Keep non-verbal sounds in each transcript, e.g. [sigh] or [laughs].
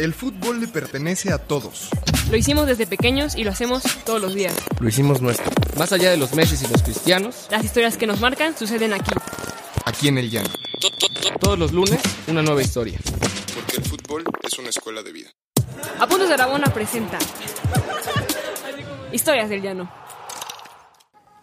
El fútbol le pertenece a todos. Lo hicimos desde pequeños y lo hacemos todos los días. Lo hicimos nuestro. Más allá de los meses y los cristianos, Las historias que nos marcan suceden aquí. Aquí en el llano. todos los lunes, una nueva historia. Porque el fútbol es una escuela de vida. Apuntes de Aragona presenta Historias del Llano.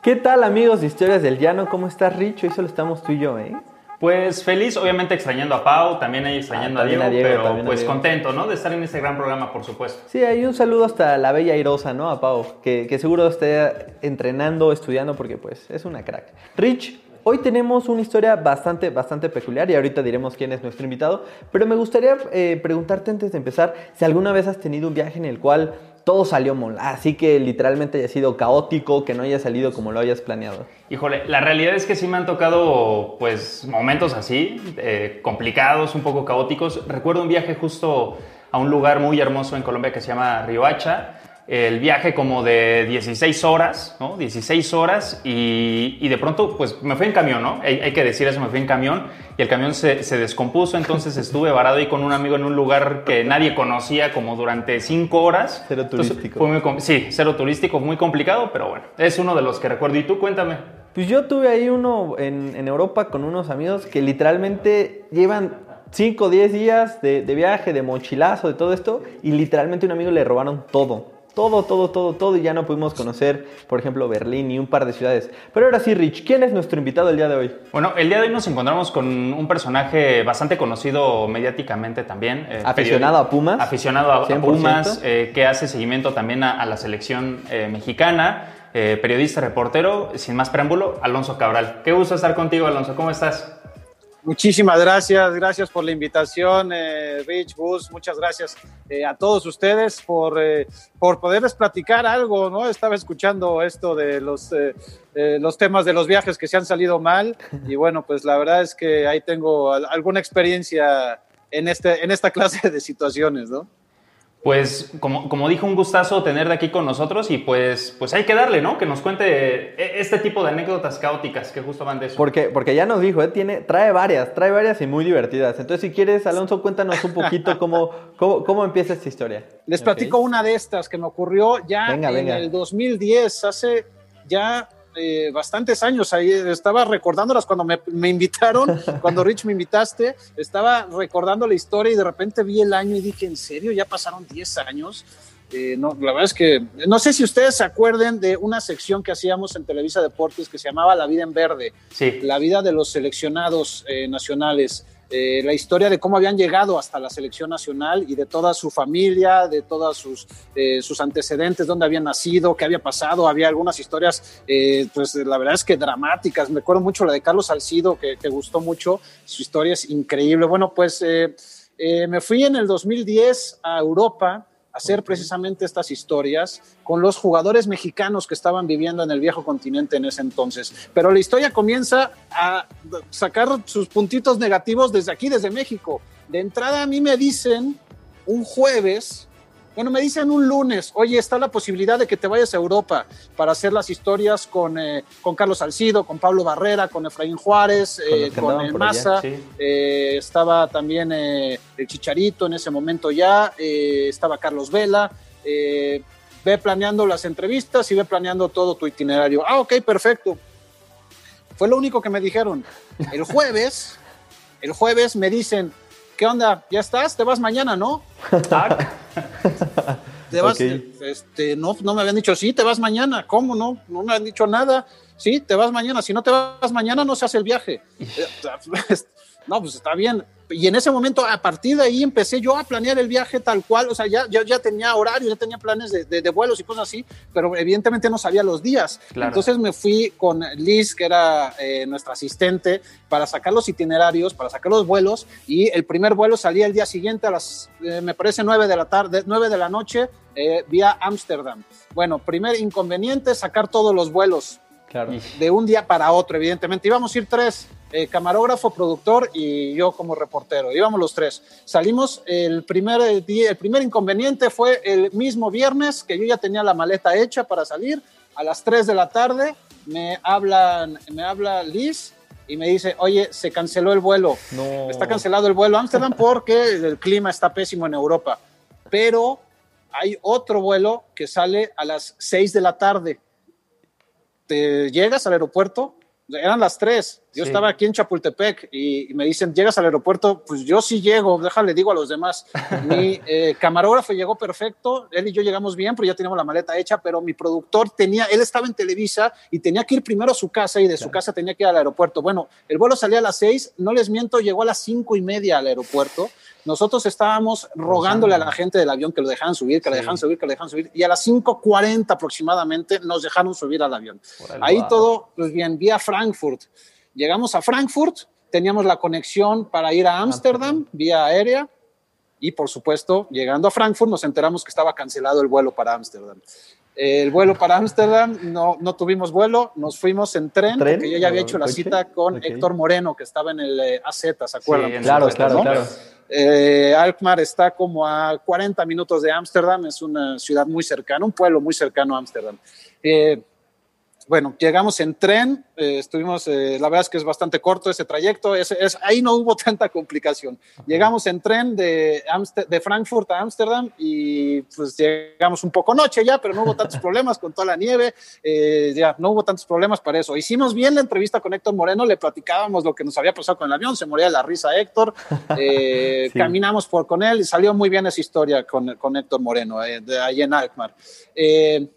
¿Qué tal amigos de Historias del Llano? ¿Cómo estás Rich? Hoy solo estamos tú y yo, ¿eh? Pues feliz, obviamente extrañando a Pau, también ahí extrañando Ah, a, Diego, a Diego, pero pues Diego. contento, ¿no? De estar en este gran programa, por supuesto. Sí, hay un saludo hasta la bella airosa, ¿no? A Pau, que, que seguro esté entrenando, estudiando, porque pues es una crack. Rich, hoy tenemos una historia bastante, bastante peculiar y ahorita diremos quién es nuestro invitado, pero me gustaría eh, preguntarte antes de empezar si alguna vez has tenido un viaje en el cual todo salió mal, así que literalmente haya sido caótico, que no haya salido como lo hayas planeado. Híjole, la realidad es que sí me han tocado pues momentos así, eh, complicados, un poco caóticos. Recuerdo un viaje justo a un lugar muy hermoso en Colombia que se llama Riohacha. El viaje como de 16 horas, ¿no? 16 horas y, y de pronto pues me fui en camión, ¿no? Hay, hay que decir eso, me fui en camión y el camión se, se descompuso, entonces [laughs] estuve varado ahí con un amigo en un lugar que nadie conocía como durante 5 horas. Cero Entonces, turístico. fue muy sí, cero turístico, muy complicado, pero bueno, es uno de los que recuerdo. ¿Y tú cuéntame? Pues yo tuve ahí uno en, en Europa con unos amigos que literalmente llevan 5 o 10 días de, de viaje, de mochilazo, de todo esto, y literalmente a un amigo le robaron todo. Todo, todo, todo, todo, y ya no pudimos conocer, por ejemplo, Berlín y un par de ciudades. Pero ahora sí, Rich, ¿quién es nuestro invitado el día de hoy? Bueno, el día de hoy nos encontramos con un personaje bastante conocido mediáticamente también. eh, Aficionado a Pumas. Aficionado a, a 100%. Pumas, eh, que hace seguimiento también a, a la selección eh, mexicana. periodista, reportero, sin más preámbulo, Alonso Cabral. Qué gusto estar contigo, Alonso. ¿Cómo estás? Muchísimas gracias, gracias por la invitación, eh, Rich, Gus, muchas gracias eh, a todos ustedes por, eh, por poderles platicar algo, ¿no? Estaba escuchando esto de los, eh, los temas de los viajes que se han salido mal y bueno, pues la verdad es que ahí tengo al- alguna experiencia en, este, en esta [laughs] clase de situaciones, ¿no? Pues, como, como dijo, un gustazo tener de aquí con nosotros y pues, pues hay que darle, ¿no? Que nos cuente eh, este tipo de anécdotas caóticas que justo van de eso. Porque, porque ya nos dijo, ¿eh? Tiene, trae varias, trae varias y muy divertidas. Entonces, si quieres, Alonso, cuéntanos un poquito [laughs] cómo, cómo, cómo empieza esta historia. Les platico una de estas que me ocurrió ya Venga, en venga. el 2010, hace ya eh, bastantes años. Ahí estaba recordándolas cuando me, me invitaron, [laughs] cuando Rich me invitaste, estaba recordando la historia y de repente vi el año y dije, ¿en serio? ¿Ya pasaron 10 años? Eh, no, la verdad es que no sé si ustedes se acuerden de una sección que hacíamos en Televisa Deportes que se llamaba La Vida en Verde Sí. la vida de los seleccionados eh, nacionales, eh, la historia de cómo habían llegado hasta la selección nacional y de toda su familia, de todos sus, sus antecedentes, dónde habían nacido, qué había pasado. Había algunas historias, pues la verdad es que dramáticas. Me acuerdo mucho la de Carlos Salcido, que, que gustó mucho. Su historia es increíble. Bueno, pues me fui en el 2010 a Europa hacer precisamente estas historias con los jugadores mexicanos que estaban viviendo en el viejo continente en ese entonces. Pero la historia comienza a sacar sus puntitos negativos desde aquí, desde México. De entrada a mí me dicen un jueves, bueno, me dicen un lunes, oye, está la posibilidad de que te vayas a Europa para hacer las historias con, eh, con Carlos Salcido, con Pablo Barrera, con Efraín Juárez, Con eh, con Maza. sí. Eh, estaba también eh, el Chicharito en ese momento ya, eh, estaba Carlos Vela. eh, ve planeando las entrevistas y ve planeando todo tu itinerario. Ah, ok, perfecto. Fue lo único que me dijeron. El jueves, el jueves me dicen, ¿qué onda? ¿Ya estás? ¿Te vas mañana, no? [laughs] ¿Te vas? Este, no, no me habían dicho, sí, te vas mañana. ¿Cómo no? No me han dicho nada. Sí, te vas mañana. Si no te vas mañana, no se hace el viaje. [laughs] [laughs] No, pues está bien. Y en ese momento, a partir de ahí, empecé yo a planear el viaje tal cual. O sea, ya, ya, ya tenía horario, ya tenía planes de, de- de vuelos y cosas así, pero evidentemente no sabía los días. Claro. Entonces me fui con Liz, que era eh, nuestra asistente, para sacar los itinerarios, para sacar los vuelos. Y el primer vuelo salía el día siguiente a las, eh, me parece, 9 de la tarde, 9 de la noche, eh, vía Ámsterdam. Bueno, primer inconveniente, sacar todos los vuelos Claro. de un día para otro, evidentemente. Íbamos a ir tres, eh, camarógrafo, productor y yo como reportero. Íbamos los tres. Salimos el primer día, el primer inconveniente fue el mismo viernes que yo ya tenía la maleta hecha para salir. A las 3 de la tarde me hablan, me habla Liz y me dice, oye, se canceló el vuelo. No. Está cancelado el vuelo a Ámsterdam porque el clima está pésimo en Europa. pero hay otro vuelo que sale a las 6 de la tarde. Te llegas al aeropuerto, eran las 3, yo Sí. estaba aquí en Chapultepec y, y me dicen, ¿llegas al aeropuerto? Pues yo sí llego, déjale, digo a los demás. [laughs] Mi eh, camarógrafo llegó perfecto, él y yo llegamos bien, pero ya teníamos la maleta hecha, pero mi productor tenía, él estaba en Televisa y tenía que ir primero a su casa y de su casa tenía que ir al aeropuerto. Bueno, el vuelo salía a las 6, no les miento, llegó a las cinco y media al aeropuerto. Nosotros estábamos rogándole a la gente del avión que lo dejaran subir, que lo dejaran subir, que lo dejaran subir, y a las 5.40 aproximadamente nos dejaron subir al avión. Ahí wow. todo, pues bien, vía Frankfurt. Llegamos a Frankfurt, teníamos la conexión para ir a Ámsterdam vía aérea y por supuesto, llegando a Frankfurt nos enteramos que estaba cancelado el vuelo para Ámsterdam. El vuelo para Ámsterdam, no, no tuvimos vuelo, nos fuimos en tren, ¿Tren? porque yo ya había ¿O hecho la coche? cita con Ok. Héctor Moreno, que estaba en el eh, AZ, ¿se acuerdan? Sí, Claro, el claro, ¿no? claro. Eh, Alkmaar está como a 40 minutos de Ámsterdam, es una ciudad muy cercana, un pueblo muy cercano a Ámsterdam. Eh, bueno, llegamos en tren, eh, estuvimos, eh, la verdad es que es bastante corto ese trayecto, es, es- ahí no hubo [laughs] tanta complicación. Llegamos en tren de, Amster- de Frankfurt a Ámsterdam y pues llegamos un poco noche ya, pero no hubo tantos [laughs] problemas con toda la nieve, eh, ya no hubo tantos problemas para eso. Hicimos bien la entrevista con Héctor Moreno, le platicábamos lo que nos había pasado con el avión, se moría la risa Héctor, [laughs] eh, Sí. caminamos por con él y salió muy bien esa historia con, con Héctor Moreno, eh, de ahí en Alkmaar. Eh,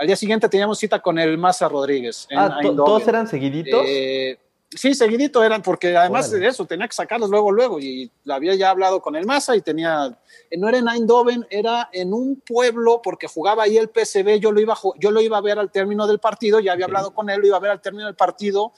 al día siguiente teníamos cita con el Maza Rodríguez. En Ah. ¿todos eran seguiditos? Eh, sí, seguidito eran, porque además Órale. de eso tenía que sacarlos luego, luego. Y la había ya hablado con el Maza y tenía. eh, No era en Eindhoven, era en un pueblo, porque jugaba ahí el PSV. Yo lo iba, a yo lo iba a ver al término del partido, ya había Ok. hablado con él, lo iba a ver al término del partido.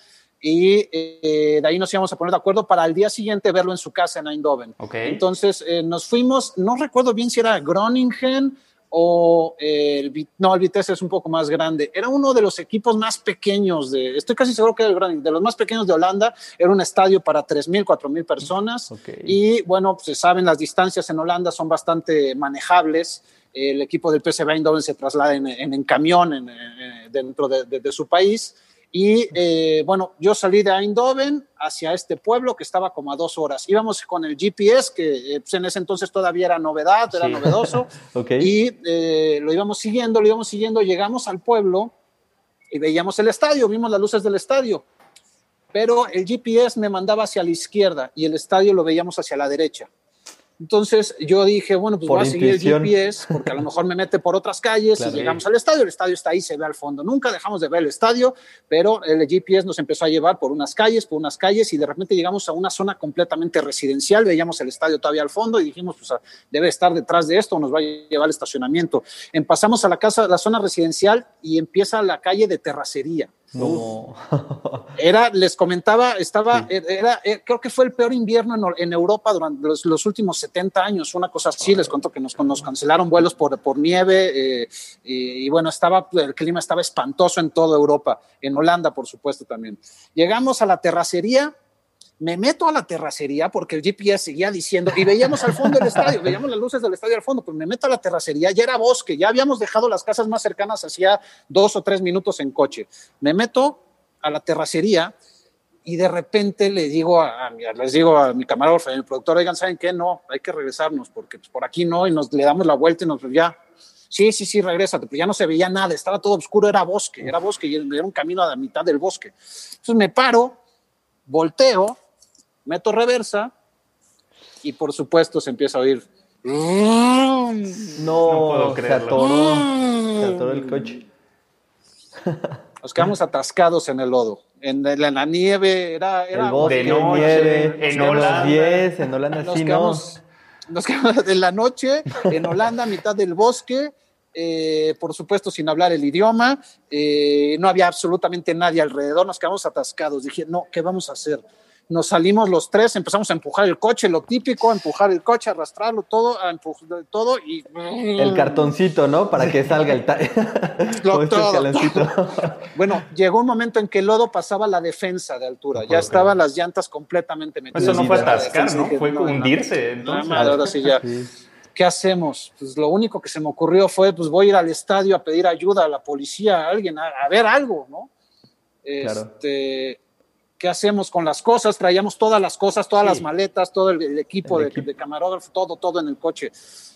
Y eh, de ahí nos íbamos a poner de acuerdo para al día siguiente verlo en su casa en Eindhoven. Ok. Entonces eh, nos fuimos, no recuerdo bien si era Groningen o eh, el, no, el Vitesse es un poco más grande. Era uno de los equipos más pequeños de, estoy casi seguro que era el de los más pequeños de Holanda. Era un estadio para 3.000, 4.000 personas. Y bueno, pues se saben, las distancias en Holanda son bastante manejables. El equipo del PSV Eindhoven se traslada en, en- en camión en- en- dentro de, de- de su país. Y eh, bueno, yo salí de Eindhoven hacia este pueblo que estaba como a dos horas. Íbamos con el GPS, que eh, pues en ese entonces todavía era novedad, era Sí. novedoso. [laughs] Ok. Y eh, lo íbamos siguiendo, lo íbamos siguiendo. Llegamos al pueblo y veíamos el estadio, vimos las luces del estadio. Pero el GPS me mandaba hacia la izquierda y el estadio lo veíamos hacia la derecha. Entonces yo dije, bueno, pues Por voy a seguir intuición. el GPS porque a lo mejor me mete por otras calles Claro. y llegamos al estadio. El estadio está ahí, se ve al fondo. Nunca dejamos de ver el estadio, pero el GPS nos empezó a llevar por unas calles, por unas calles y de repente llegamos a una zona completamente residencial. Veíamos el estadio todavía al fondo y dijimos, pues ah, debe estar detrás de esto, nos va a llevar al estacionamiento. En- pasamos a la casa, la zona residencial y empieza la calle de terracería. No. Era, les comentaba, estaba, era, era- creo que fue el peor invierno en, en Europa durante los, los últimos 70 años, una cosa así, les cuento que nos, nos cancelaron vuelos por, por nieve eh, y, y bueno, estaba, el clima estaba espantoso en toda Europa, en Holanda por supuesto también. Llegamos a la terracería, me meto a la terracería porque el GPS seguía diciendo, y veíamos al fondo del estadio, [laughs] veíamos las luces del estadio al fondo, pues me meto a la terracería, ya era bosque, ya habíamos dejado las casas más cercanas hacía dos o tres minutos en coche. Me meto a la terracería y de repente le digo a, a les digo a mi camarógrafo y a mi productor, oigan, ¿saben qué? No, hay que regresarnos porque pues, por aquí no, y nos le damos la vuelta y nos ya. Sí, sí, sí, regrésate, pero ya no se veía nada, estaba todo oscuro, era bosque, era bosque y era un camino a la mitad del bosque. Entonces me paro, volteo, meto reversa y por supuesto se empieza a oír. No, puedo se creerlo. atoró. Se atoró el coche. Nos quedamos atascados en el lodo, en, la- en la nieve, era, era el bosque, de noche, nieve, en Holanda. 10, en Holanda nos sí, no. quedamos, nos quedamos en la noche en Holanda, mitad del bosque, eh, por supuesto sin hablar el idioma, eh, no había absolutamente nadie alrededor, nos quedamos atascados. Dije, no, ¿qué vamos a hacer? Nos salimos los tres, empezamos a empujar el coche, lo típico, empujar el coche, arrastrarlo todo, a empujar todo y El cartoncito, ¿no? Para que salga el... ta- [laughs] Lo- [laughs] este todo, escaloncito. [laughs] Bueno, llegó un momento en que el lodo pasaba la defensa de altura, ya estaban las llantas completamente metidas. Eso no fue atascar, defensa. ¿no? Dije, Fue no, hundirse, no, entonces. madre, ahora sí ya. Sí. ¿Qué hacemos? Pues lo único que se me ocurrió fue, pues voy a ir al estadio a pedir ayuda a la policía, a alguien, a, a ver algo, ¿no? Claro. ¿Qué hacemos con las cosas? Traíamos todas las cosas, todas Sí. las maletas, todo el, el equipo, El de, equipo. de camarógrafo, todo, todo en el coche.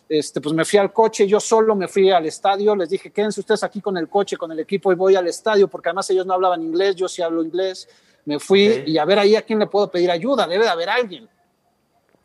Este, pues me fui al coche, yo solo me fui al estadio, les dije, quédense ustedes aquí con el coche, con el equipo y voy al estadio, porque además ellos no hablaban inglés, yo sí hablo inglés. Me fui y a ver ahí a quién le puedo pedir ayuda, debe de haber alguien.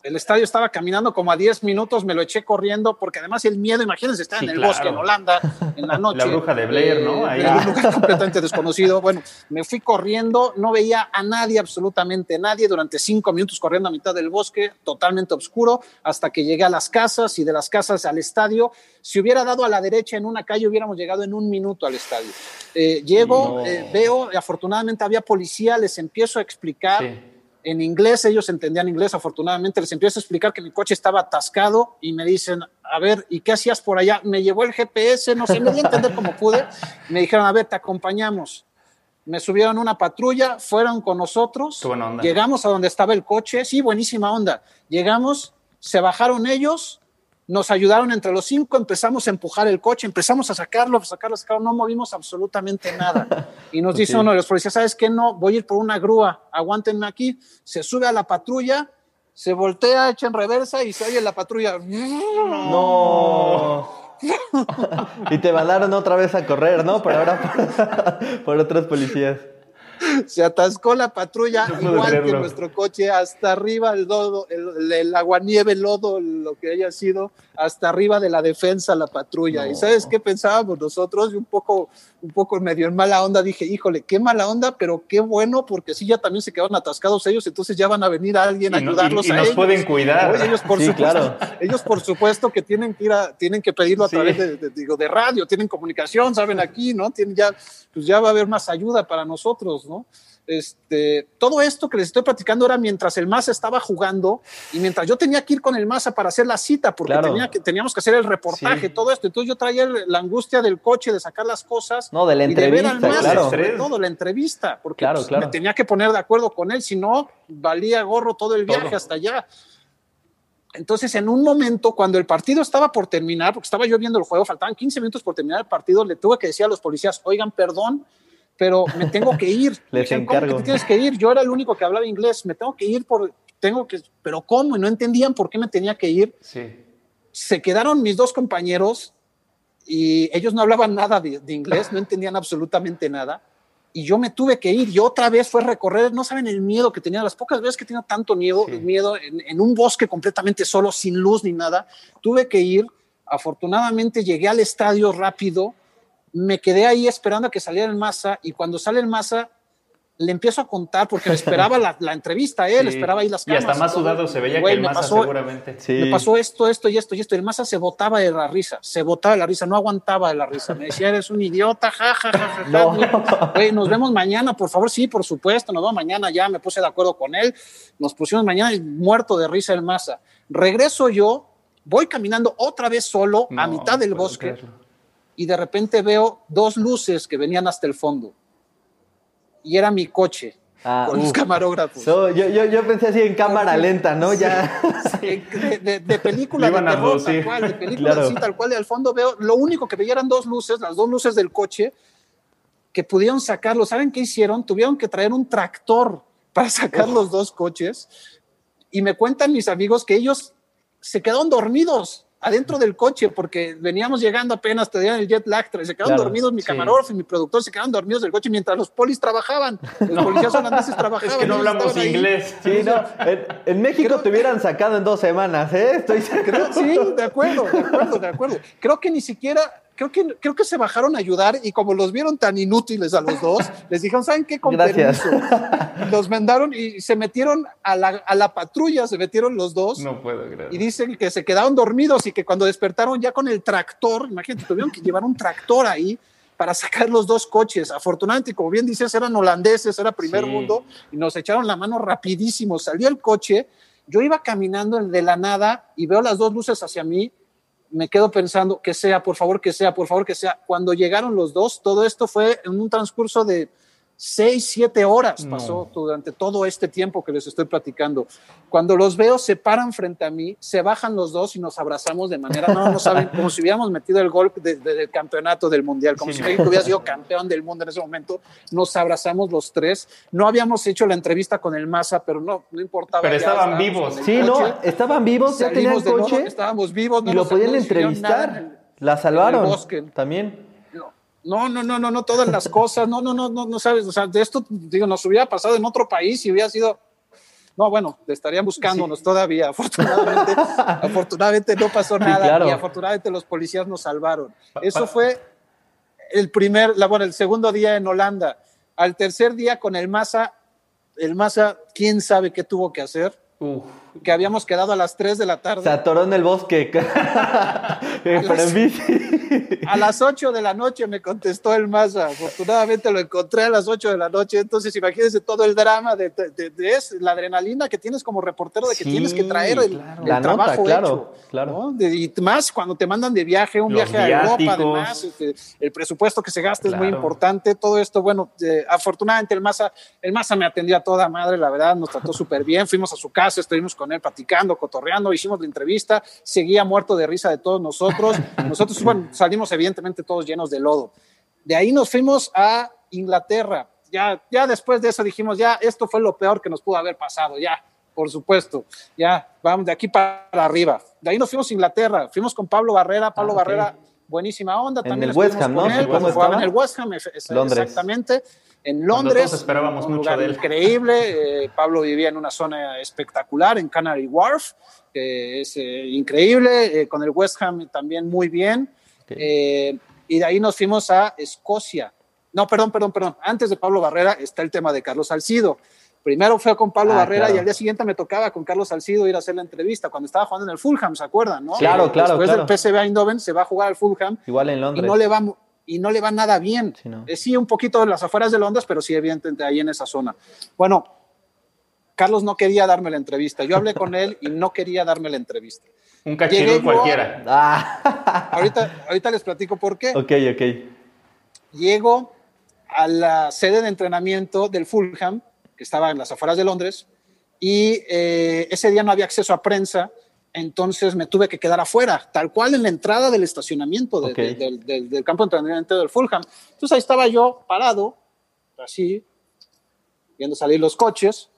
El estadio estaba caminando como a 10 minutos, me lo eché corriendo, porque además el miedo, imagínense, Sí, en el claro. bosque, en Holanda, en la [laughs] noche. La bruja de Blair, ¿no? Ahí. En un [laughs] lugar completamente desconocido. Bueno, me fui corriendo, no veía a nadie, absolutamente nadie, durante cinco minutos corriendo a mitad del bosque, totalmente oscuro, hasta que llegué a las casas y de las casas al estadio. Si hubiera dado a la derecha en una calle, hubiéramos llegado en un minuto al estadio. Eh, llego, No. eh, veo, afortunadamente había policía, les empiezo a explicar Sí. En inglés, ellos entendían inglés, afortunadamente les empiezo a explicar que mi coche estaba atascado y me dicen, a ver, ¿y qué hacías por allá? Me llevó el GPS, no sé, me di a entender como pude. Me dijeron, a ver, te acompañamos. Me subieron a una patrulla, fueron con nosotros, Qué buena onda. llegamos a donde estaba el coche, sí, buenísima onda. Llegamos, se bajaron ellos, nos ayudaron entre los cinco, empezamos a empujar el coche, empezamos a sacarlo, a sacarlo, a sacarlo, no movimos absolutamente nada. [laughs] Y nos dice uno de los policías, ¿sabes qué? No, voy a ir por una grúa, aguántenme aquí. Se sube a la patrulla, se voltea, echa en reversa y se oye la patrulla. No. [laughs] [laughs] y te mandaron otra vez a correr, ¿no? Pero ahora por, por otros policías. [laughs] Se atascó la patrulla, No igual que nuestro coche, hasta arriba el lodo, el, el, aguanieve, el lodo, lo que haya sido, hasta arriba de la defensa la patrulla. ¿Y sabes qué pensábamos nosotros? Y un poco, un poco medio en mala onda, dije, híjole, qué mala onda, pero qué bueno, porque sí, ya también se quedaron atascados ellos, entonces ya van a venir a alguien a Y no- ayudarlos y- y a nos ellos. pueden cuidar. Oye, ellos, por Sí, supuesto, claro. ellos por supuesto que tienen que ir a, tienen que pedirlo a Sí. través de, de- digo, de radio, tienen comunicación, saben aquí, ¿no? Tienen ya, pues ya va a haber más ayuda para nosotros, ¿no? Este, todo esto que les estoy platicando era mientras el Maza estaba jugando y mientras yo tenía que ir con el Maza para hacer la cita, porque Claro. tenía que, teníamos que hacer el reportaje, Sí. todo esto. Entonces yo traía el- la angustia del coche, de sacar las cosas. No, de la y ver al entrevista, Maza, claro. Sobre todo la entrevista, porque Claro, pues, claro. me tenía que poner de acuerdo con él, si no, valía gorro todo el viaje Todo. hasta allá. Entonces, en un momento, cuando el partido estaba por terminar, porque estaba yo viendo el juego, faltaban 15 minutos por terminar el partido, le tuve que decir a los policías, oigan, perdón, pero me tengo que ir. [laughs] Les decían, ¿Cómo que encargo. tienes que ir? Yo era el único que hablaba inglés, me tengo que ir por, tengo que, pero ¿cómo? Y no entendían por qué me tenía que ir. Sí. Se quedaron mis dos compañeros y ellos no hablaban nada de, de inglés, no entendían absolutamente nada. Y yo me tuve que ir y otra vez fue recorrer, no saben el miedo que tenía, las pocas veces que tenía tanto miedo, Sí. miedo en, en un bosque completamente solo, sin luz ni nada, tuve que ir. Afortunadamente llegué al estadio rápido, me quedé ahí esperando a que saliera el masa y cuando sale el masa le empiezo a contar porque me esperaba la, la entrevista él, Sí. esperaba ahí las Y cámaras. hasta más sudado se veía Güey, que el me Maza pasó- seguramente. Sí. me pasó esto, esto y esto y esto. Y el Maza se botaba de la risa, se botaba de la risa, no aguantaba de la risa. Me decía, eres un idiota, ja, ja, ja, ja, ja. No. Güey, nos vemos mañana, por favor. Sí, por supuesto, nos vemos mañana. Ya me puse de acuerdo con él. Nos pusimos mañana y muerto de risa el Maza. Regreso yo, voy caminando otra vez solo a mitad del bosque creerlo. Y de repente veo dos luces que venían hasta el fondo. Y era mi coche Ah, con los uf. camarógrafos. So, yo, yo, yo pensé así en cámara lenta, ¿no? Ya. Eh, de, de- de película [laughs] de iban a terror, abducir. tal cual, de película Claro. así, tal cual, de al fondo veo, lo único que veía eran dos luces, las dos luces del coche, que pudieron sacarlo. ¿Saben qué hicieron? Tuvieron que traer un tractor para sacar los dos coches. Y me cuentan mis amigos que ellos se quedaron dormidos adentro del coche porque veníamos llegando apenas, tenían el jet lag, se quedaron Claro, dormidos, mi sí. camarógrafo y mi productor se quedaron dormidos del coche mientras los polis trabajaban, los policías holandeses trabajaban. Es que no hablamos ahí. inglés. Sí, no. En, en México Creo- te hubieran sacado en dos semanas, ¿eh? Estoy seguro. Creo- sí, de acuerdo, de acuerdo, de acuerdo. Creo que ni siquiera, creo que, creo que se bajaron a ayudar y como los vieron tan inútiles a los dos, [laughs] les dijeron, ¿saben qué? Con Gracias. permiso. Los mandaron y se metieron a la, a la patrulla, se metieron los dos. No puedo creer. Y dicen que se quedaron dormidos y que cuando despertaron ya con el tractor, imagínate, tuvieron que llevar un tractor ahí para sacar los dos coches. Afortunadamente, como bien dices, eran holandeses, era primer Sí. mundo, y nos echaron la mano rapidísimo. Salió el coche, yo iba caminando de la nada y veo las dos luces hacia mí, me quedo pensando, que sea, por favor, que sea, por favor, que sea. Cuando llegaron los dos, todo esto fue en un transcurso de Seis, siete horas pasó durante todo este tiempo que les estoy platicando. Cuando los veo, se paran frente a mí, se bajan los dos y nos abrazamos de manera, no, no saben, como si hubiéramos metido el gol de- de- del campeonato del mundial, como si México hubiera sido campeón del mundo en ese momento. Nos abrazamos los tres. No habíamos hecho la entrevista con el Maza, pero no, no importaba. Pero estaban vivos. Sí, no, coche. estaban vivos, ya tenían de nuevo, coche estábamos vivos, no y lo podían no entrevistar. el- La salvaron en el bosque. también. No, no, no, no, no, todas las cosas, no, no, no, no, no sabes, o sea, de esto, digo, nos hubiera pasado en otro país y hubiera sido, no, bueno, estarían buscándonos todavía, afortunadamente, [laughs] afortunadamente no pasó Sí, nada claro. y afortunadamente los policías nos salvaron. Eso fue el primer, la, bueno, el segundo día en Holanda. Al tercer día con el Massa, el Massa, quién sabe qué tuvo que hacer, Uf. que habíamos quedado a las 3 de la tarde. Se atoró en el bosque. [laughs] Pero en bici. A las 8 de la noche me contestó el Maza. Afortunadamente lo encontré a las 8 de la noche. Entonces, imagínense todo el drama de, de- de- la adrenalina que tienes como reportero de que Sí, tienes que traer el, claro. el La nota, trabajo claro, hecho. claro. ¿no? De- y más cuando te mandan de viaje, un Los viaje a Europa, además, este, el presupuesto que se gasta es muy importante. Todo esto, bueno, eh, afortunadamente el Maza, el Maza me atendió a toda madre, la verdad, nos trató súper bien. Fuimos a su casa, estuvimos con él platicando, cotorreando, hicimos la entrevista, seguía muerto de risa de todos nosotros. Nosotros, bueno, salimos evidentemente todos llenos de lodo. De ahí nos fuimos a Inglaterra. Ya, ya después de eso dijimos, ya, esto fue lo peor que nos pudo haber pasado, ya, por supuesto, ya, vamos de aquí para arriba. De ahí nos fuimos a Inglaterra, fuimos con Pablo Barrera, Pablo Ah, ok. Barrera, buenísima onda. En también el West Ham, ¿no? él en el West Ham, Londres. exactamente. En Londres, todos esperábamos un mucho lugar de él. increíble. eh, Pablo vivía en una zona espectacular en Canary Wharf, que es eh, increíble. eh, con el West Ham también muy bien. Ok. Eh, y de ahí nos fuimos a Escocia. No, perdón, perdón, perdón. Antes de Pablo Barrera está el tema de Carlos Salcido. Primero fue con Pablo Ah, Barrera claro. y al día siguiente me tocaba con Carlos Salcido ir a hacer la entrevista cuando estaba jugando en el Fulham, ¿se acuerdan? No? Claro, Eh, claro, Después claro. del PSV Eindhoven se va a jugar al Fulham Igual en y Londres. no le va y no le va nada bien. Sí, no. Eh, sí, un poquito en las afueras de Londres, pero sí, evidentemente ahí en esa zona. Bueno, Carlos no quería darme la entrevista. Yo hablé con él y no quería darme la entrevista. Un cachirul cualquiera. Ah, [laughs] Ahorita, ahorita les platico por qué. ok, ok. Llego a la sede de entrenamiento del Fulham, que estaba en las afueras de Londres, y eh, ese día no había acceso a prensa, entonces me tuve que quedar afuera, tal cual en la entrada del estacionamiento de- de- del- del campo de entrenamiento del Fulham. Entonces ahí estaba yo parado, así, viendo salir los coches,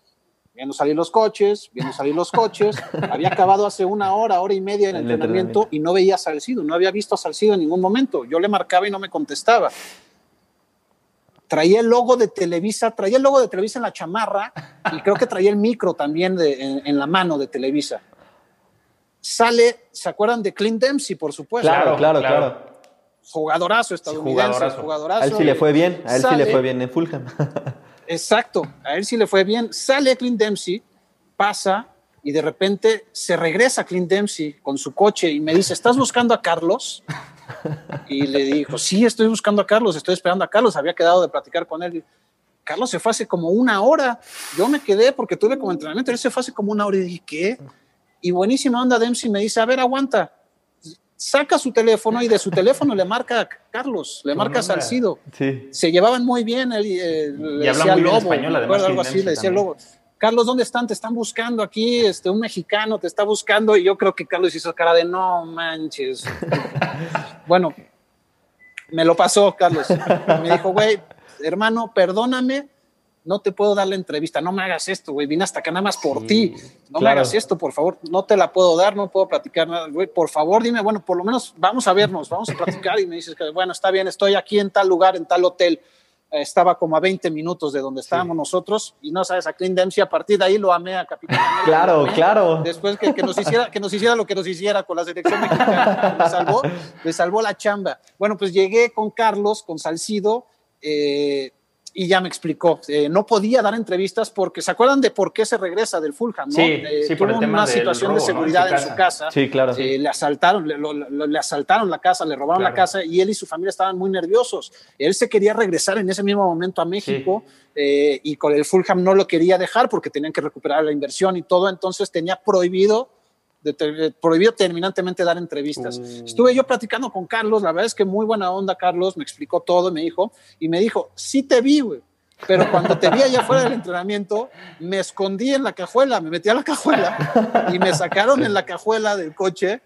viendo salir los coches, viendo salir los coches. [laughs] Había acabado hace una hora, hora y media el, El entrenamiento, entrenamiento. y no veía a Salcido, no había visto a Salcido en ningún momento. Yo le marcaba y no me contestaba. Traía el logo de Televisa, traía el logo de Televisa en la chamarra y creo que traía el micro también de- en, en la mano de Televisa. Sale, ¿se acuerdan de Clint Dempsey, por supuesto? Claro, claro, claro. claro. Jugadorazo estadounidense, jugadorazo. jugadorazo. A él sí le fue bien. A él sí le Sale- fue bien en Fulham. [laughs] Exacto, a él sí le fue bien. Sale Clint Dempsey, pasa y de repente se regresa Clint Dempsey con su coche y me dice, ¿estás buscando a Carlos? Y le dijo, sí, estoy buscando a Carlos, estoy esperando a Carlos. Había quedado de platicar con él. Carlos se fue hace como una hora. Yo me quedé porque tuve como entrenamiento. Él se fue hace como una hora y dije, ¿qué? Y buenísima onda Dempsey me dice, a ver, aguanta. Saca su teléfono y de su teléfono le marca a Carlos, le marca a. Salcido Sí. se llevaban muy bien. Él, eh, le decía Lobo, español, además, acuerdo, algo así, le decía también. Lobo. Carlos, ¿dónde están? Te están buscando aquí, este, un mexicano te está buscando. Y yo creo que Carlos hizo cara de no manches. [laughs] bueno, me lo pasó, Carlos. Me dijo, güey, hermano, perdóname, no te puedo dar la entrevista, no me hagas esto, güey, vine hasta acá nada más por Sí, ti, no me hagas esto, por favor, no te la puedo dar, no puedo platicar nada, güey, por favor, dime, bueno, por lo menos vamos a vernos, vamos a platicar y me dices que, bueno, está bien, estoy aquí en tal lugar, en tal hotel, Eh, estaba como a 20 minutos de donde estábamos nosotros y no sabes, a Clint Dempsey a partir de ahí lo amé a Capitán. [laughs] Claro, amé. claro. Después que, que nos hiciera, que nos hiciera lo que nos hiciera con la selección mexicana, me salvó, me salvó la chamba. Bueno, pues llegué con Carlos, con Salcido, eh, y ya me explicó. Eh, no podía dar entrevistas porque, ¿se acuerdan de por qué se regresa del Fulham? ¿no? Sí, Eh, sí, por tuvo el tema una situación robo, de ¿no? En seguridad su en su casa. Sí, claro. Eh, le asaltaron, le, lo- lo- le asaltaron la casa, le robaron Claro. la casa y él y su familia estaban muy nerviosos. Él se quería regresar en ese mismo momento a México eh, y con el Fulham no lo quería dejar porque tenían que recuperar la inversión y todo, entonces tenía prohibido, de- prohibido terminantemente dar entrevistas. Uh. Estuve yo platicando con Carlos, la verdad es que muy buena onda Carlos, me explicó todo, me dijo, y me dijo, sí te vi, güey. Pero cuando te vi allá afuera del entrenamiento, me escondí en la cajuela, me metí a la cajuela y me sacaron en la cajuela del coche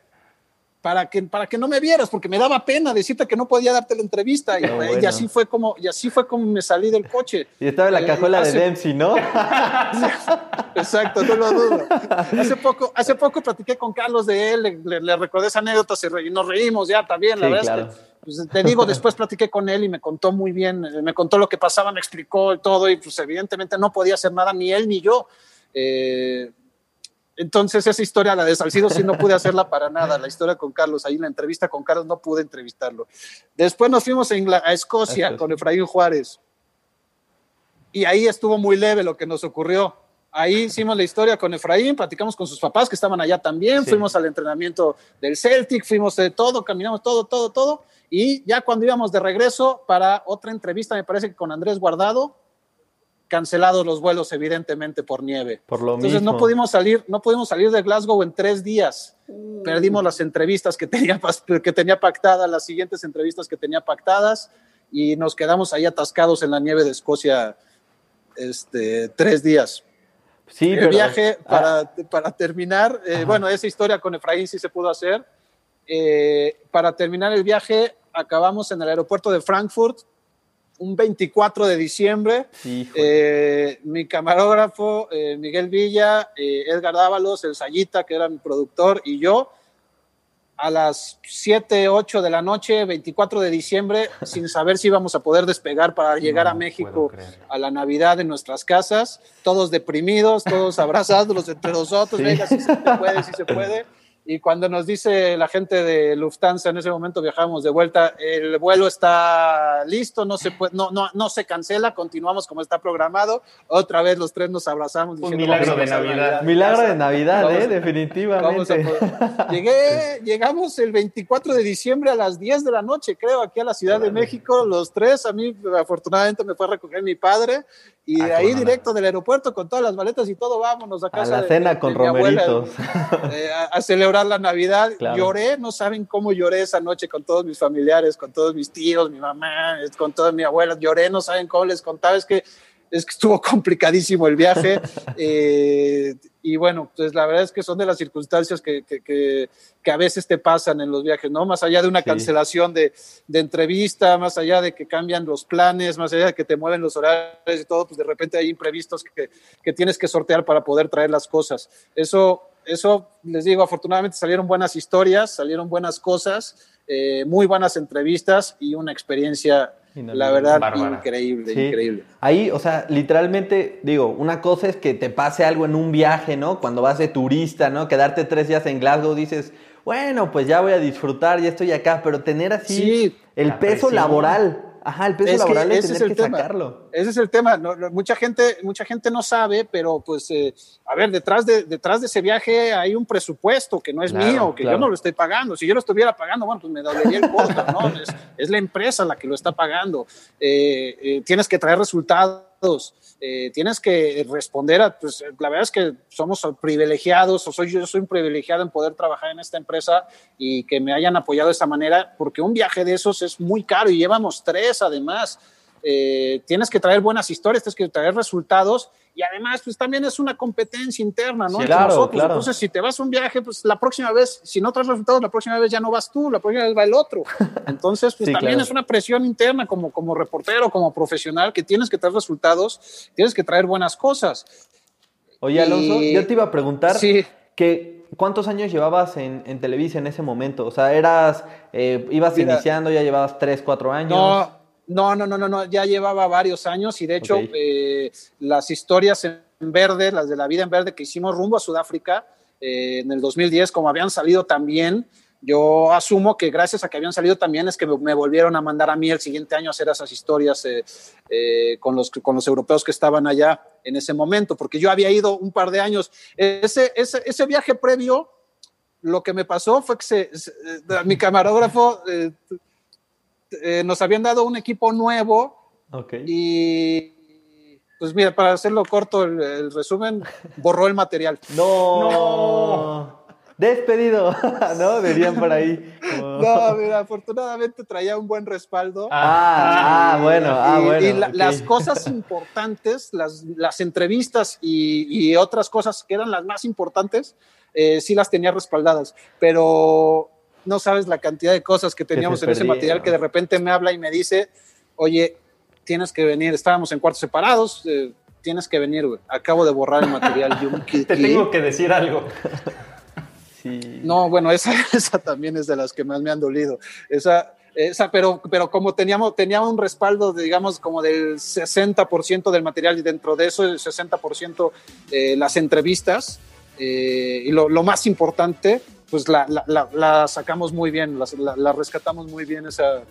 para que, para que no me vieras, porque me daba pena decirte que no podía darte la entrevista. Y, bueno. y así fue como, y así fue como me salí del coche. Y estaba en la Eh, cajuela de Dempsey, ¿no? [laughs] Exacto, no lo dudo. Hace poco, hace poco platiqué con Carlos de él, le, le- le recordé esa anécdota se re- y nos reímos ya también, la Sí, verdad claro. que, pues, te digo, después platiqué con él y me contó muy bien, eh, me contó lo que pasaba, me explicó todo, y pues evidentemente no podía hacer nada ni él ni yo. Eh, entonces esa historia, la de Salcido, sí no pude hacerla para nada, la historia con Carlos, ahí en la entrevista con Carlos no pude entrevistarlo. Después nos fuimos a, Escocia con Efraín Juárez. Y ahí estuvo muy leve lo que nos ocurrió. Ahí hicimos la historia con Efraín, platicamos con sus papás que estaban allá también, Sí. fuimos al entrenamiento del Celtic, fuimos de todo, caminamos todo, todo, todo. Y ya cuando íbamos de regreso para otra entrevista, me parece que con Andrés Guardado, cancelados los vuelos evidentemente por nieve. Por lo Entonces mismo. no pudimos salir, no pudimos salir de Glasgow en tres días. Perdimos las entrevistas que tenía, que tenía pactadas, las siguientes entrevistas que tenía pactadas, y nos quedamos ahí atascados en la nieve de Escocia este, tres días. Sí, El pero- viaje, Ah, para, para terminar, eh, bueno, esa historia con Efraín sí se pudo hacer. Eh, para terminar el viaje, acabamos en el aeropuerto de Frankfurt un 24 de diciembre. Eh, mi camarógrafo, eh, Miguel Villa, eh, Edgar Dávalos, el Sayita, que era mi productor, y yo, a las 7, 8 de la noche, 24 de diciembre, [laughs] sin saber si íbamos a poder despegar para llegar a México a la Navidad en nuestras casas, todos deprimidos, todos [laughs] abrazándonos entre nosotros, Sí. venga, si se puede, si se puede. [laughs] Y cuando nos dice la gente de Lufthansa, en ese momento viajamos de vuelta, el vuelo está listo, no se, puede, no, no, no se cancela, continuamos como está programado. Otra vez los tres nos abrazamos. Un diciendo, milagro de pasar Navidad. Milagro de Navidad, Vamos ¿eh? Definitivamente. [laughs] Llegué, llegamos el 24 de diciembre a las 10 de la noche, creo, aquí a la Ciudad de México, los tres. A mí, afortunadamente, me fue a recoger mi padre y Ah, de ahí directo del aeropuerto con todas las maletas y todo, vámonos a A casa. la de- cena de con abuela, romeritos. eh, a, a celebrar la Navidad. Claro. Lloré, no saben cómo lloré esa noche con todos mis familiares, con todos mis tíos, mi mamá, eh, con toda mi abuela. Lloré, no saben cómo les contaba. Es que, es que estuvo [laughs] complicadísimo el viaje. [laughs] eh, y bueno, pues la verdad es que son de las circunstancias que, que, que- que a veces te pasan en los viajes, ¿no? Más allá de una Sí. cancelación de, de entrevista, más allá de que cambian los planes, más allá de que te mueven los horarios y todo, pues de repente hay imprevistos que, que tienes que sortear para poder traer las cosas. Eso, eso les digo, afortunadamente salieron buenas historias, salieron buenas cosas, eh, muy buenas entrevistas y una experiencia, la verdad, Bárbara. increíble, Sí. increíble. Ahí, o sea, literalmente, digo, una cosa es que te pase algo en un viaje, ¿no? Cuando vas de turista, ¿no? Quedarte tres días en Glasgow, dices, bueno, pues ya voy a disfrutar, ya estoy acá, pero tener así Sí, el la peso presión. laboral, ajá, el peso Es laboral ese es el que tema. sacarlo. Ese es el tema. No, no, mucha, gente, mucha gente no sabe, pero pues, eh, a ver, detrás de, detrás de ese viaje hay un presupuesto que no es Claro, mío, que claro. yo no lo estoy pagando. Si yo lo estuviera pagando, bueno, pues me dolería el costo, ¿no? [laughs] Es, es la empresa la que lo está pagando. Eh, eh, tienes que traer resultados. Eh, tienes que responder a, pues la verdad es que somos privilegiados, o soy yo soy un privilegiado en poder trabajar en esta empresa y que me hayan apoyado de esta manera, porque un viaje de esos es muy caro y llevamos tres además. Eh, tienes que traer buenas historias, tienes que traer resultados y además pues también es una competencia interna, ¿no? Sí, Entre claro, nosotros. claro. Entonces, si te vas a un viaje, pues la próxima vez, si no traes resultados, la próxima vez ya no vas tú, la próxima vez va el otro. [laughs] Entonces, pues Sí, también claro. es una presión interna como, como reportero, como profesional, que tienes que traer resultados, tienes que traer buenas cosas. Oye, Alonso, Y- yo te iba a preguntar Sí. que ¿cuántos años llevabas en, en Televisa en ese momento? O sea, eras, eh, ibas Mira. iniciando, ya llevabas tres, cuatro años. No, no, no, no, no, no, ya llevaba varios años y de hecho eh, las historias en verde, las de la vida en verde que hicimos rumbo a Sudáfrica eh, en el 2010, como habían salido también, yo asumo que gracias a que habían salido también es que me, me volvieron a mandar a mí el siguiente año a hacer esas historias eh, eh, con, los, con los europeos que estaban allá en ese momento, porque yo había ido un par de años. Ese, ese, ese viaje previo, lo que me pasó fue que se, se- mi camarógrafo eh, eh, nos habían dado un equipo nuevo Ok. y pues mira, para hacerlo corto el, el resumen, [laughs] borró el material. No. Despedido, [laughs] ¿no? Dirían por ahí. Como- [laughs] No, mira, afortunadamente traía un buen respaldo. Ah, ah, bueno, ah, y, bueno. y la- ok. las cosas importantes, las, las entrevistas y, y otras cosas que eran las más importantes, eh, sí las tenía respaldadas, pero no sabes la cantidad de cosas que teníamos en ese material que de repente me habla y me dice, oye, tienes que venir, estábamos en cuartos separados, eh, tienes que venir, güey. acabo de borrar el material. Yo, ¿qué- [laughs] Te qué? tengo que decir algo. [laughs] Sí. No, bueno, esa, [laughs] esa también es de las que más me han dolido. Esa, esa pero, pero como teníamos, tenía un respaldo, de, digamos, como del 60% del material y dentro de eso el 60% eh, las entrevistas eh, y lo, lo más importante, pues la, la- la- la sacamos muy bien, la rescatamos muy bien esa,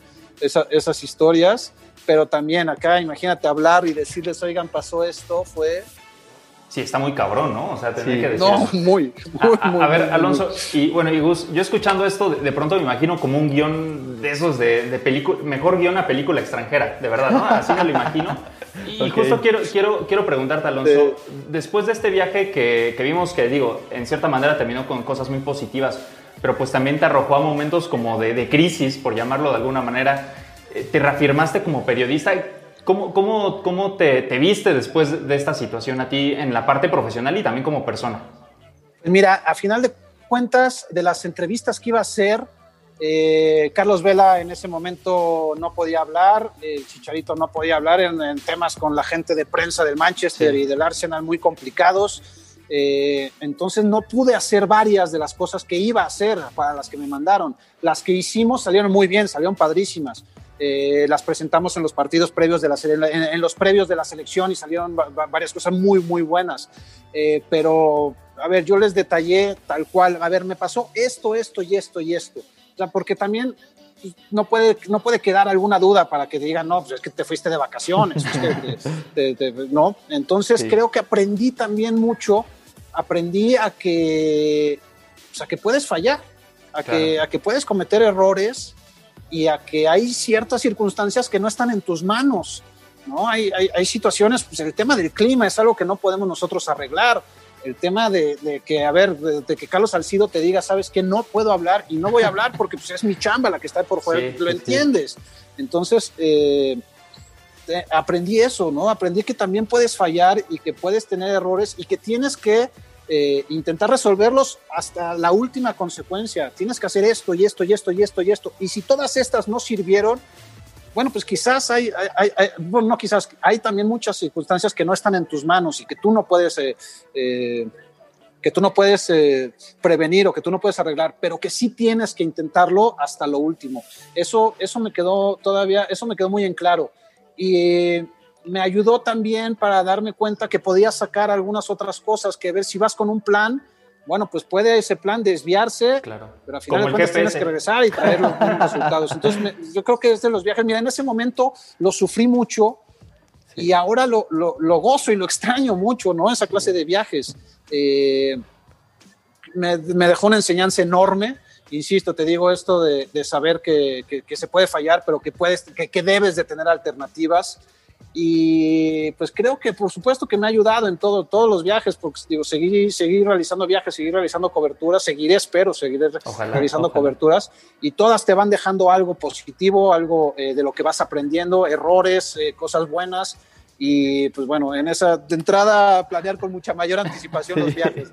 esa- esas historias, pero también acá, imagínate hablar y decirles, oigan, pasó esto, fue... Sí, está muy cabrón, ¿no? O sea, tener Sí. que decir. No, muy, A, muy, a- muy, a ver. Alonso, y bueno, y Gus, yo escuchando esto, de, de pronto me imagino como un guion de esos de, de película, mejor guion a película extranjera, de verdad, ¿no? Así me lo imagino. Y [laughs] justo quiero, quiero, quiero preguntarte, Alonso, Sí. después de este viaje que, que vimos que, digo, en cierta manera terminó con cosas muy positivas, pero pues también te arrojó a momentos como de, de crisis, por llamarlo de alguna manera, eh, te reafirmaste como periodista. ¿Cómo, cómo, cómo te, te viste después de esta situación a ti en la parte profesional y también como persona? Mira, a final de cuentas, de las entrevistas que iba a hacer, eh, Carlos Vela en ese momento no podía hablar, el Chicharito no podía hablar en, en temas con la gente de prensa del Manchester Sí. y del Arsenal muy complicados. Eh, entonces no pude hacer varias de las cosas que iba a hacer para las que me mandaron. Las que hicimos salieron muy bien, salieron padrísimas. Eh, las presentamos en los partidos previos de la en, en los previos de la selección y salieron va- va- varias cosas muy muy buenas. Eh, pero a ver, yo les detallé tal cual. A ver, me pasó esto, esto y esto y esto. O sea, porque también pues, no puede, no puede quedar alguna duda para que digan, no, pues es que te fuiste de vacaciones. es que te- te- te- no, entonces Sí. creo que aprendí también mucho. Aprendí a que, pues, a que puedes fallar, a, que, a que puedes cometer errores y a que hay ciertas circunstancias que no están en tus manos. ¿no? Hay, hay, hay situaciones, pues el tema del clima es algo que no podemos nosotros arreglar. El tema de, de que, a ver, de, de que Carlos Salcido te diga, sabes que no puedo hablar y no voy a hablar porque pues, es mi chamba la que está por fuera, Sí, lo sí, sí. entiendes. Entonces, eh, eh, aprendí eso, ¿no? Aprendí que también puedes fallar y que puedes tener errores y que tienes que eh, intentar resolverlos hasta la última consecuencia. Tienes que hacer esto y esto y esto y esto y esto. Y si todas estas no sirvieron, bueno, pues quizás hay, no quizás, hay también muchas circunstancias que no están en tus manos y que tú no puedes, eh, eh, que tú no puedes prevenir o que tú no puedes arreglar, pero que sí tienes que intentarlo hasta lo último. Eso, eso me quedó todavía, eso me quedó muy en claro. Y me ayudó también para darme cuenta que podía sacar algunas otras cosas, que ver si vas con un plan, bueno, pues puede ese plan desviarse, Claro. pero al final Como de el cuentas tienes que regresar y traer los mismos resultados. Entonces, me- yo creo que es de los viajes. Mira, en ese momento lo sufrí mucho y ahora lo, lo- lo gozo y lo extraño mucho, ¿no? Esa clase de viajes. Eh, me, me dejó una enseñanza enorme. Insisto, te digo esto de, de saber que, que- que se puede fallar, pero que, puedes, que, que debes de tener alternativas. Y pues creo que por supuesto que me ha ayudado en todo, todos los viajes, porque digo, seguir, seguir realizando viajes, seguir realizando coberturas, seguiré, espero, seguiré Ojalá, realizando ojalá. coberturas y todas te van dejando algo positivo, algo eh, de lo que vas aprendiendo, errores, eh, cosas buenas. Y pues bueno, en esa de entrada planear con mucha mayor anticipación [laughs] los viajes.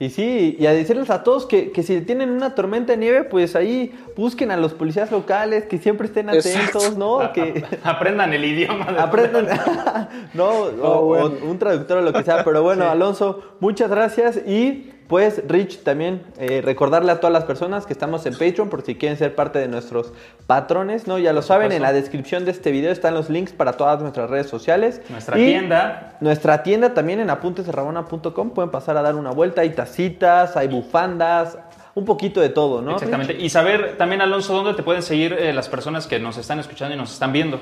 Y sí, y a decirles a todos que, que si tienen una tormenta de nieve, pues ahí busquen a los policías locales, que siempre estén Exacto. atentos, ¿no? Que [laughs] Aprendan el idioma. de- aprendan, [laughs] no, o, bueno. o un traductor o lo que sea, pero bueno, Alonso, muchas gracias y pues Rich también eh, recordarle a todas las personas que estamos en Patreon por si quieren ser parte de nuestros patrones, ¿no? Ya lo saben, en la descripción de este video están los links para todas nuestras redes sociales. Nuestra Y- tienda. nuestra tienda también en apuntesderrabona.com pueden pasar a dar una vuelta, hay tacitas, hay bufandas, un poquito de todo, ¿no? Exactamente. Y saber también, Alonso, dónde te pueden seguir eh, las personas que nos están escuchando y nos están viendo.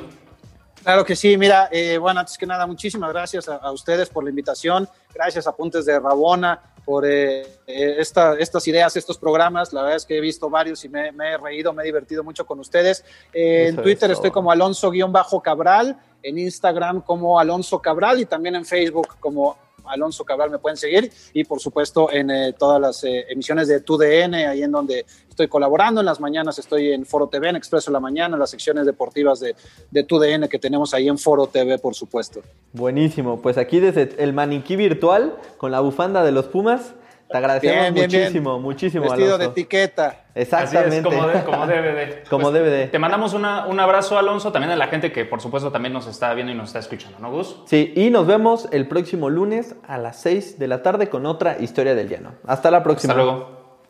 Claro que sí, mira, eh, bueno, antes que nada, muchísimas gracias a, a ustedes por la invitación, gracias a Apuntes de Rabona por eh, eh, esta- estas ideas, estos programas, la verdad es que he visto varios y me, me he reído, me he divertido mucho con ustedes. Eh, en Twitter es estoy como Alonso-Cabral, en Instagram como Alonso Cabral y también en Facebook como Alonso Cabral me pueden seguir y por supuesto en eh, todas las eh, emisiones de TUDN, ahí en donde estoy colaborando. En las mañanas estoy en Foro TV, en Expreso la Mañana, en las secciones deportivas de, de TUDN que tenemos ahí en Foro TV, por supuesto. Buenísimo, pues aquí desde el maniquí virtual con la bufanda de los Pumas. Te agradecemos Bien, bien, muchísimo, bien. muchísimo. Vestido de Alonso. etiqueta. Exactamente. Así es, como, de- como debe de. [laughs] Pues, de. Te mandamos una- un abrazo, Alonso, también a la gente que por supuesto también nos está viendo y nos está escuchando, ¿no, Gus? Sí, y nos vemos el próximo lunes a las 6 de la tarde con otra historia del llano. Hasta la próxima. Hasta luego.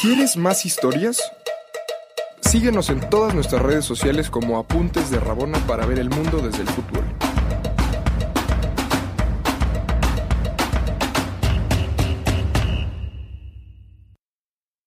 ¿Quieres más historias? Síguenos en todas nuestras redes sociales como Apuntes de Rabona para ver el mundo desde el fútbol.